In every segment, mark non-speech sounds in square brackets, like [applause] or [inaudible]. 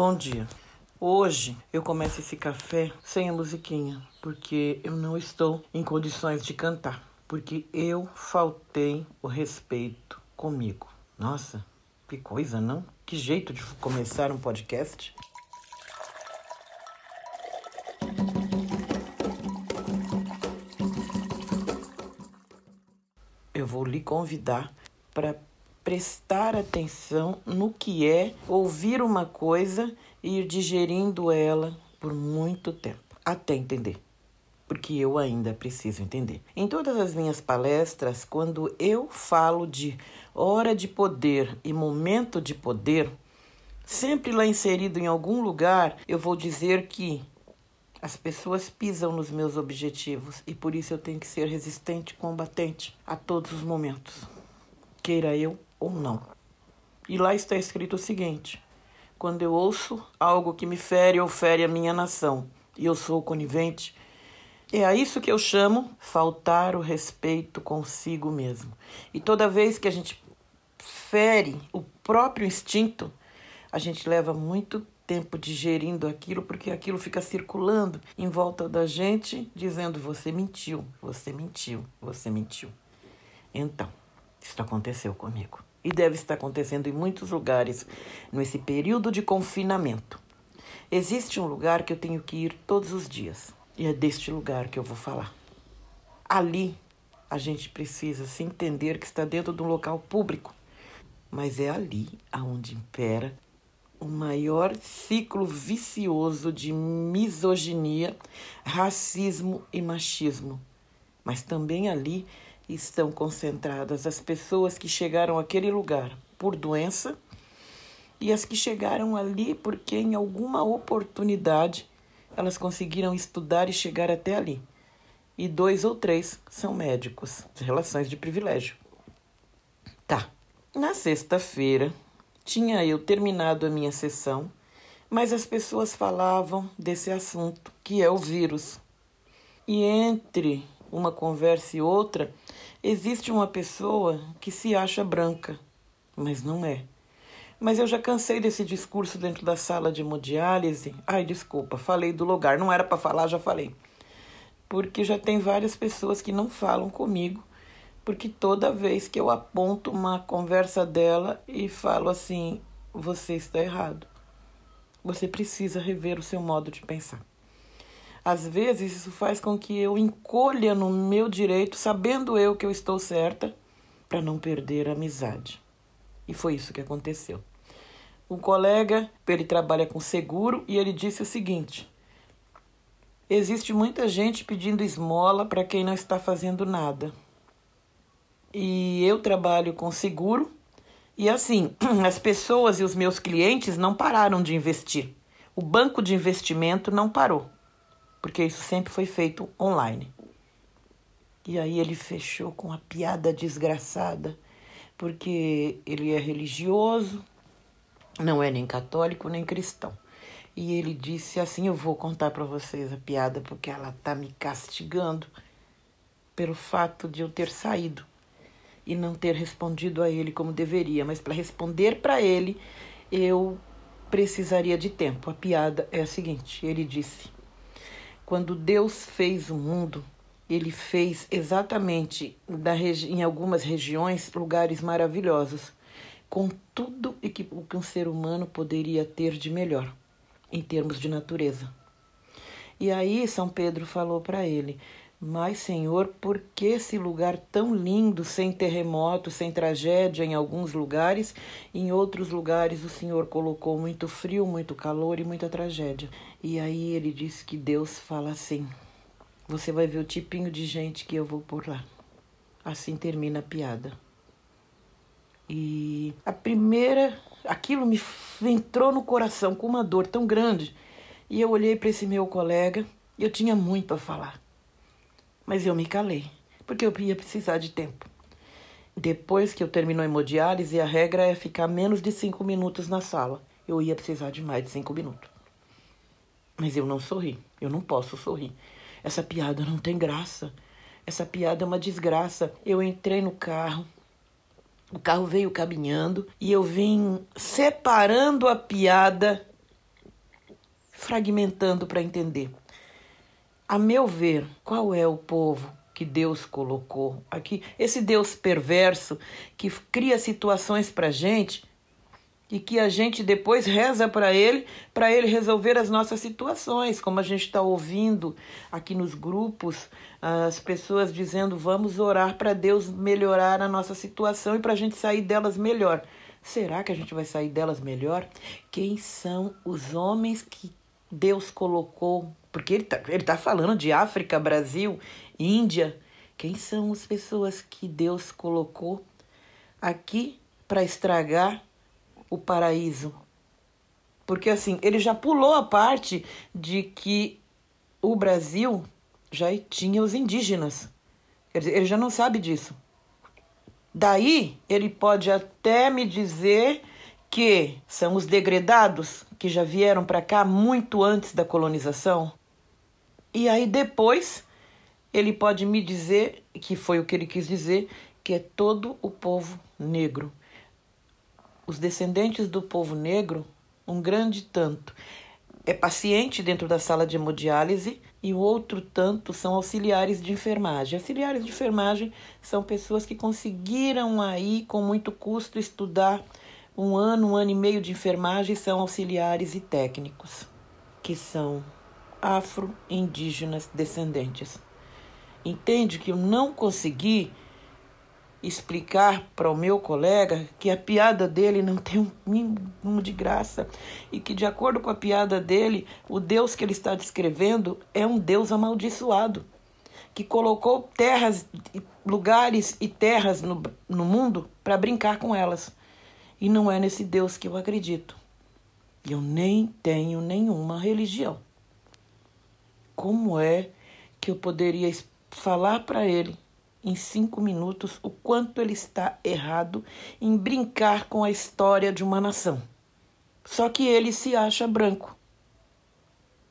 Bom dia. Hoje eu começo esse café sem a musiquinha, porque eu não estou em condições de cantar, porque eu faltei o respeito comigo. Nossa, que coisa, não? Que jeito de começar um podcast. Eu vou lhe convidar para prestar atenção no que é ouvir uma coisa e ir digerindo ela por muito tempo, até entender. Porque eu ainda preciso entender. Em todas as minhas palestras, quando eu falo de hora de poder e momento de poder, sempre lá inserido em algum lugar, eu vou dizer que as pessoas pisam nos meus objetivos e por isso eu tenho que ser resistente, combatente a todos os momentos, queira eu ou não. E lá está escrito o seguinte: quando eu ouço algo que me fere ou fere a minha nação e eu sou conivente, é a isso que eu chamo faltar o respeito consigo mesmo. E toda vez que a gente fere o próprio instinto, a gente leva muito tempo digerindo aquilo, porque aquilo fica circulando em volta da gente, dizendo: você mentiu, você mentiu, você mentiu. Então, isso aconteceu comigo e deve estar acontecendo em muitos lugares nesse período de confinamento. Existe um lugar que eu tenho que ir todos os dias e é deste lugar que eu vou falar. Ali a gente precisa se entender que está dentro de um local público, mas é ali aonde impera o maior ciclo vicioso de misoginia, racismo e machismo. Mas também ali estão concentradas as pessoas que chegaram àquele lugar por doença e as que chegaram ali porque em alguma oportunidade elas conseguiram estudar e chegar até ali. E dois ou três são médicos, relações de privilégio. Tá. Na sexta-feira, tinha eu terminado a minha sessão, mas as pessoas falavam desse assunto, que é o vírus. E entre uma conversa e outra, existe uma pessoa que se acha branca, mas não é. Mas eu já cansei desse discurso dentro da sala de hemodiálise. Ai, desculpa, falei do lugar, não era para falar, já falei. Porque já tem várias pessoas que não falam comigo, porque toda vez que eu aponto uma conversa dela e falo assim, você está errado. Você precisa rever o seu modo de pensar. Às vezes isso faz com que eu encolha no meu direito, sabendo eu que eu estou certa, para não perder a amizade. E foi isso que aconteceu. Um colega, ele trabalha com seguro e ele disse o seguinte: Existe muita gente pedindo esmola para quem não está fazendo nada. E eu trabalho com seguro e assim, [clears throat] as pessoas e os meus clientes não pararam de investir. O banco de investimento não parou porque isso sempre foi feito online. E aí ele fechou com a piada desgraçada, porque ele é religioso, não é nem católico nem cristão. E ele disse assim: Eu vou contar para vocês a piada porque ela tá me castigando pelo fato de eu ter saído e não ter respondido a ele como deveria, mas para responder para ele eu precisaria de tempo. A piada é a seguinte: ele disse: quando Deus fez o mundo, ele fez exatamente em algumas regiões lugares maravilhosos, com tudo o que um ser humano poderia ter de melhor em termos de natureza. E aí São Pedro falou para ele: mas, Senhor, por que esse lugar tão lindo, sem terremoto, sem tragédia em alguns lugares, em outros lugares o Senhor colocou muito frio, muito calor e muita tragédia? E aí ele disse que Deus fala assim: Você vai ver o tipinho de gente que eu vou por lá. Assim termina a piada. E a primeira, aquilo me entrou no coração com uma dor tão grande. E eu olhei para esse meu colega, e eu tinha muito a falar mas eu me calei, porque eu ia precisar de tempo. Depois que eu terminou a hemodiálise, a regra é ficar menos de cinco minutos na sala. Eu ia precisar de mais de cinco minutos. Mas eu não sorri. Eu não posso sorrir. Essa piada não tem graça. Essa piada é uma desgraça. Eu entrei no carro, o carro veio caminhando e eu vim separando a piada fragmentando para entender. A meu ver, qual é o povo que Deus colocou aqui? Esse Deus perverso que cria situações para gente e que a gente depois reza para ele, para ele resolver as nossas situações, como a gente está ouvindo aqui nos grupos, as pessoas dizendo vamos orar para Deus melhorar a nossa situação e para a gente sair delas melhor. Será que a gente vai sair delas melhor? Quem são os homens que Deus colocou? Porque ele está ele tá falando de África, Brasil, Índia. Quem são as pessoas que Deus colocou aqui para estragar o paraíso. Porque assim, ele já pulou a parte de que o Brasil já tinha os indígenas. Quer dizer, ele já não sabe disso. Daí ele pode até me dizer que são os degredados que já vieram para cá muito antes da colonização. E aí depois ele pode me dizer, que foi o que ele quis dizer, que é todo o povo negro os descendentes do povo negro, um grande tanto é paciente dentro da sala de hemodiálise e o outro tanto são auxiliares de enfermagem. Auxiliares de enfermagem são pessoas que conseguiram aí com muito custo estudar um ano, um ano e meio de enfermagem, são auxiliares e técnicos, que são afro-indígenas descendentes. Entende que eu não consegui explicar para o meu colega que a piada dele não tem um mínimo de graça e que, de acordo com a piada dele, o Deus que ele está descrevendo é um Deus amaldiçoado que colocou terras, lugares e terras no, no mundo para brincar com elas. E não é nesse Deus que eu acredito. Eu nem tenho nenhuma religião. Como é que eu poderia falar para ele em cinco minutos o quanto ele está errado em brincar com a história de uma nação. Só que ele se acha branco.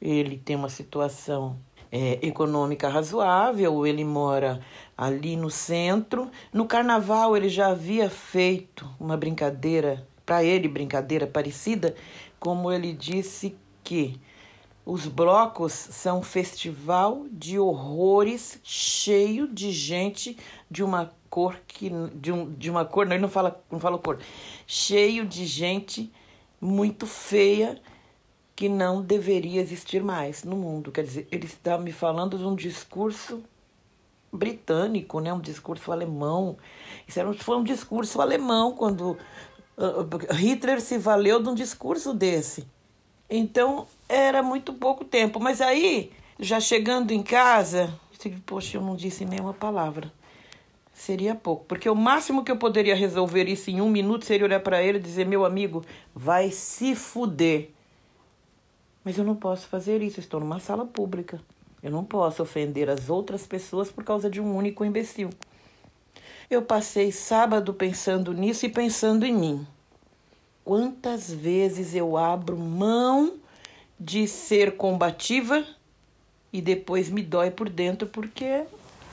Ele tem uma situação é, econômica razoável, ele mora ali no centro. No carnaval ele já havia feito uma brincadeira, para ele, brincadeira parecida, como ele disse que os blocos são um festival de horrores cheio de gente de uma cor que de, um, de uma cor, não, ele não fala, não fala cor. Cheio de gente muito feia que não deveria existir mais no mundo. Quer dizer, ele está me falando de um discurso britânico, né? Um discurso alemão. Isso era, foi um discurso alemão quando uh, Hitler se valeu de um discurso desse. Então, era muito pouco tempo. Mas aí, já chegando em casa, eu poxa, eu não disse nenhuma palavra. Seria pouco. Porque o máximo que eu poderia resolver isso em um minuto seria olhar para ele e dizer: meu amigo, vai se fuder. Mas eu não posso fazer isso, estou numa sala pública. Eu não posso ofender as outras pessoas por causa de um único imbecil. Eu passei sábado pensando nisso e pensando em mim. Quantas vezes eu abro mão de ser combativa e depois me dói por dentro porque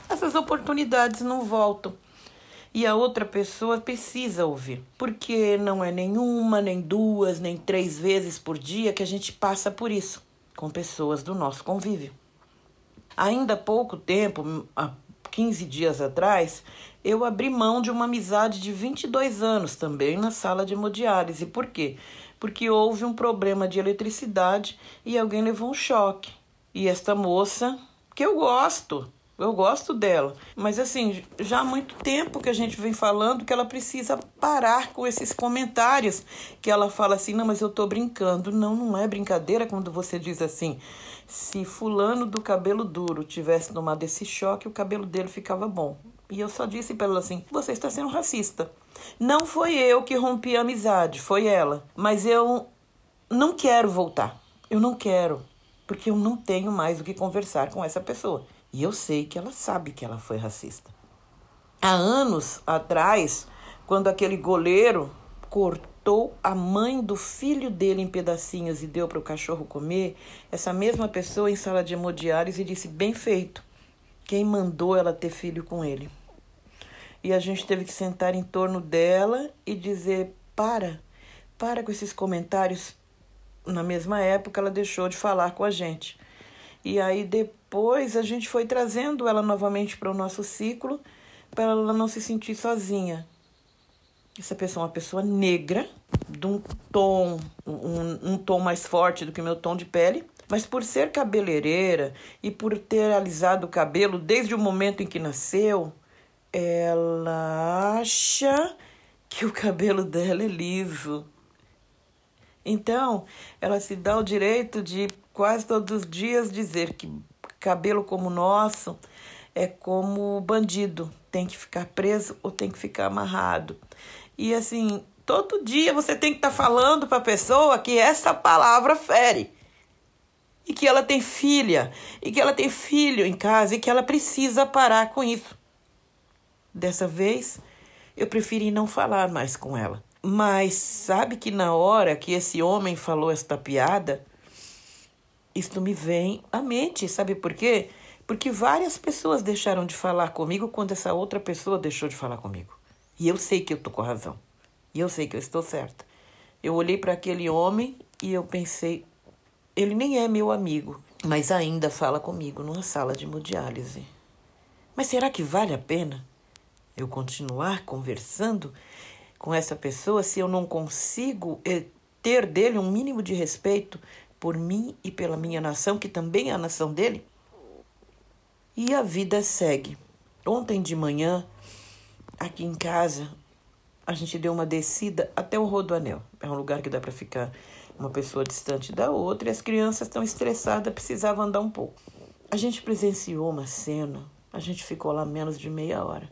essas oportunidades não voltam. E a outra pessoa precisa ouvir, porque não é nenhuma, nem duas, nem três vezes por dia que a gente passa por isso com pessoas do nosso convívio. Ainda há pouco tempo, há 15 dias atrás, eu abri mão de uma amizade de 22 anos também na sala de hemodiálise. Por quê? Porque houve um problema de eletricidade e alguém levou um choque. E esta moça, que eu gosto, eu gosto dela, mas assim, já há muito tempo que a gente vem falando que ela precisa parar com esses comentários que ela fala assim: "Não, mas eu tô brincando". Não, não é brincadeira quando você diz assim: "Se fulano do cabelo duro tivesse tomado esse choque, o cabelo dele ficava bom". E eu só disse para ela assim: você está sendo racista. Não foi eu que rompi a amizade, foi ela. Mas eu não quero voltar. Eu não quero. Porque eu não tenho mais o que conversar com essa pessoa. E eu sei que ela sabe que ela foi racista. Há anos atrás, quando aquele goleiro cortou a mãe do filho dele em pedacinhos e deu para o cachorro comer, essa mesma pessoa em sala de hemodiálise disse: bem feito. Quem mandou ela ter filho com ele? E a gente teve que sentar em torno dela e dizer: para, para com esses comentários na mesma época ela deixou de falar com a gente. E aí depois a gente foi trazendo ela novamente para o nosso ciclo para ela não se sentir sozinha. Essa pessoa é uma pessoa negra, de um tom, um, um tom mais forte do que meu tom de pele, mas por ser cabeleireira e por ter alisado o cabelo desde o momento em que nasceu, ela acha que o cabelo dela é liso. Então, ela se dá o direito de quase todos os dias dizer que cabelo como o nosso é como bandido, tem que ficar preso ou tem que ficar amarrado. E assim, todo dia você tem que estar tá falando para a pessoa que essa palavra fere. E que ela tem filha, e que ela tem filho em casa e que ela precisa parar com isso. Dessa vez, eu preferi não falar mais com ela. Mas sabe que na hora que esse homem falou esta piada, isto me vem à mente. Sabe por quê? Porque várias pessoas deixaram de falar comigo quando essa outra pessoa deixou de falar comigo. E eu sei que eu tô com razão. E eu sei que eu estou certa. Eu olhei para aquele homem e eu pensei, ele nem é meu amigo, mas ainda fala comigo numa sala de hemodiálise. Mas será que vale a pena eu continuar conversando com essa pessoa se eu não consigo eh, ter dele um mínimo de respeito por mim e pela minha nação, que também é a nação dele? E a vida segue. Ontem de manhã, aqui em casa, a gente deu uma descida até o Rodoanel. É um lugar que dá para ficar uma pessoa distante da outra e as crianças estão estressadas, precisavam andar um pouco. A gente presenciou uma cena, a gente ficou lá menos de meia hora.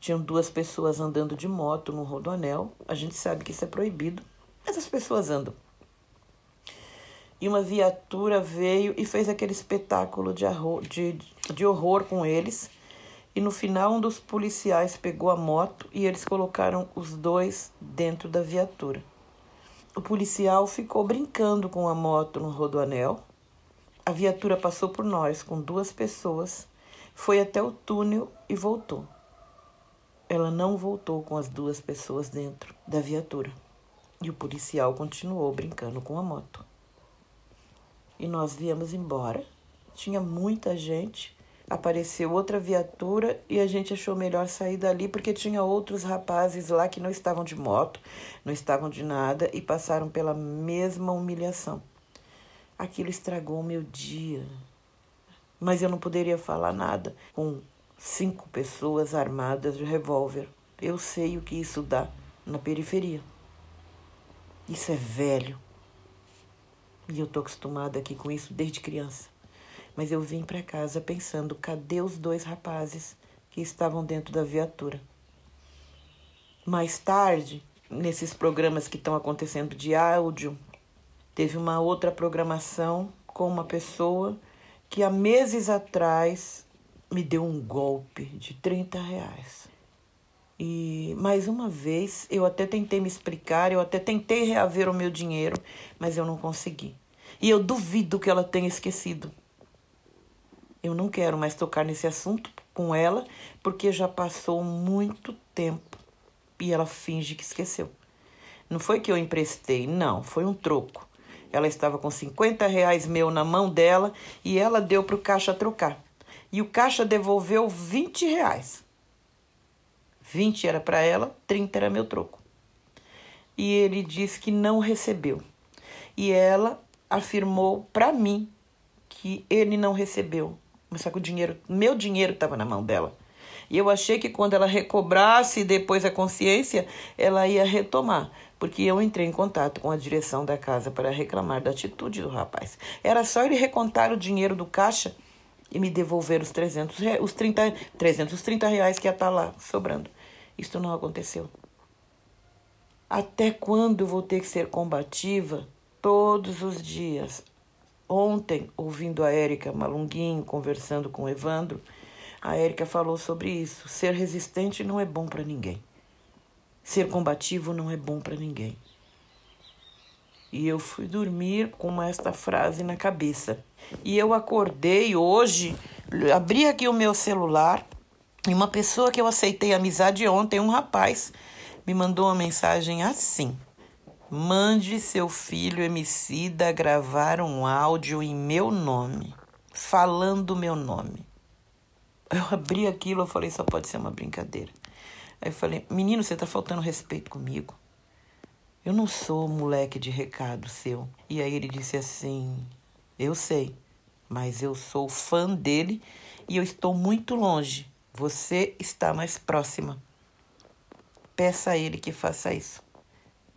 Tinham duas pessoas andando de moto no rodoanel. A gente sabe que isso é proibido, mas as pessoas andam. E uma viatura veio e fez aquele espetáculo de, de, de horror com eles. E no final, um dos policiais pegou a moto e eles colocaram os dois dentro da viatura. O policial ficou brincando com a moto no rodoanel. A viatura passou por nós com duas pessoas, foi até o túnel e voltou ela não voltou com as duas pessoas dentro da viatura. E o policial continuou brincando com a moto. E nós viemos embora. Tinha muita gente. Apareceu outra viatura e a gente achou melhor sair dali porque tinha outros rapazes lá que não estavam de moto, não estavam de nada e passaram pela mesma humilhação. Aquilo estragou o meu dia. Mas eu não poderia falar nada com cinco pessoas armadas de revólver. Eu sei o que isso dá na periferia. Isso é velho. E eu tô acostumada aqui com isso desde criança. Mas eu vim para casa pensando: cadê os dois rapazes que estavam dentro da viatura? Mais tarde, nesses programas que estão acontecendo de áudio, teve uma outra programação com uma pessoa que há meses atrás me deu um golpe de 30 reais. E mais uma vez eu até tentei me explicar, eu até tentei reaver o meu dinheiro, mas eu não consegui. E eu duvido que ela tenha esquecido. Eu não quero mais tocar nesse assunto com ela, porque já passou muito tempo e ela finge que esqueceu. Não foi que eu emprestei, não, foi um troco. Ela estava com 50 reais meu na mão dela e ela deu para o caixa trocar e o caixa devolveu 20 reais. 20 era para ela, 30 era meu troco. E ele disse que não recebeu. E ela afirmou para mim que ele não recebeu. Mas só que o dinheiro, meu dinheiro estava na mão dela. E eu achei que quando ela recobrasse depois a consciência, ela ia retomar, porque eu entrei em contato com a direção da casa para reclamar da atitude do rapaz. Era só ele recontar o dinheiro do caixa e me devolver os 300, os 30, 330 reais que ia estar tá lá sobrando. Isso não aconteceu. Até quando vou ter que ser combativa todos os dias? Ontem, ouvindo a Érica Malunguinho conversando com o Evandro, a Érica falou sobre isso. Ser resistente não é bom para ninguém. Ser combativo não é bom para ninguém. E eu fui dormir com esta frase na cabeça. E eu acordei hoje, abri aqui o meu celular e uma pessoa que eu aceitei amizade ontem, um rapaz, me mandou uma mensagem assim: Mande seu filho Emicida gravar um áudio em meu nome, falando meu nome. Eu abri aquilo, eu falei, só pode ser uma brincadeira. Aí eu falei, menino, você tá faltando respeito comigo. Eu não sou moleque de recado seu. E aí ele disse assim: Eu sei, mas eu sou fã dele e eu estou muito longe. Você está mais próxima. Peça a ele que faça isso.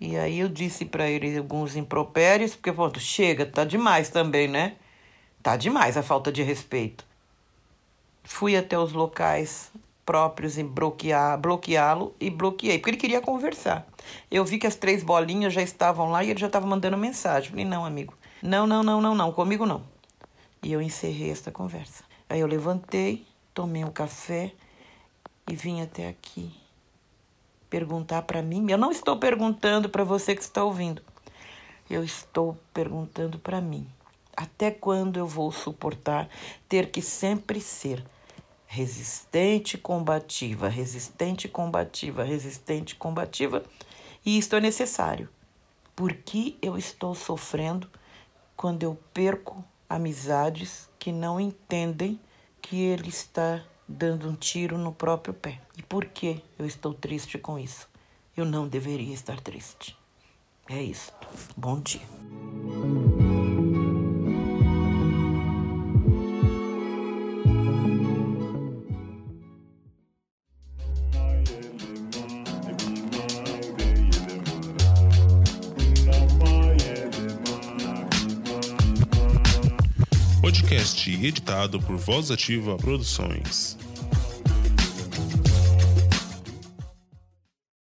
E aí eu disse para ele alguns impropérios, porque pronto, chega, tá demais também, né? Tá demais a falta de respeito. Fui até os locais próprios em bloqueá-lo e bloqueei, porque ele queria conversar. Eu vi que as três bolinhas já estavam lá e ele já estava mandando mensagem. Falei, não, amigo, não, não, não, não, não, comigo não. E eu encerrei esta conversa. Aí eu levantei, tomei um café e vim até aqui perguntar para mim. Eu não estou perguntando para você que está ouvindo. Eu estou perguntando para mim. Até quando eu vou suportar ter que sempre ser resistente, combativa, resistente, combativa, resistente, combativa? E isto é necessário. Por que eu estou sofrendo quando eu perco amizades que não entendem que ele está dando um tiro no próprio pé? E por que eu estou triste com isso? Eu não deveria estar triste. É isso. Bom dia. Podcast editado por Voz Ativa Produções.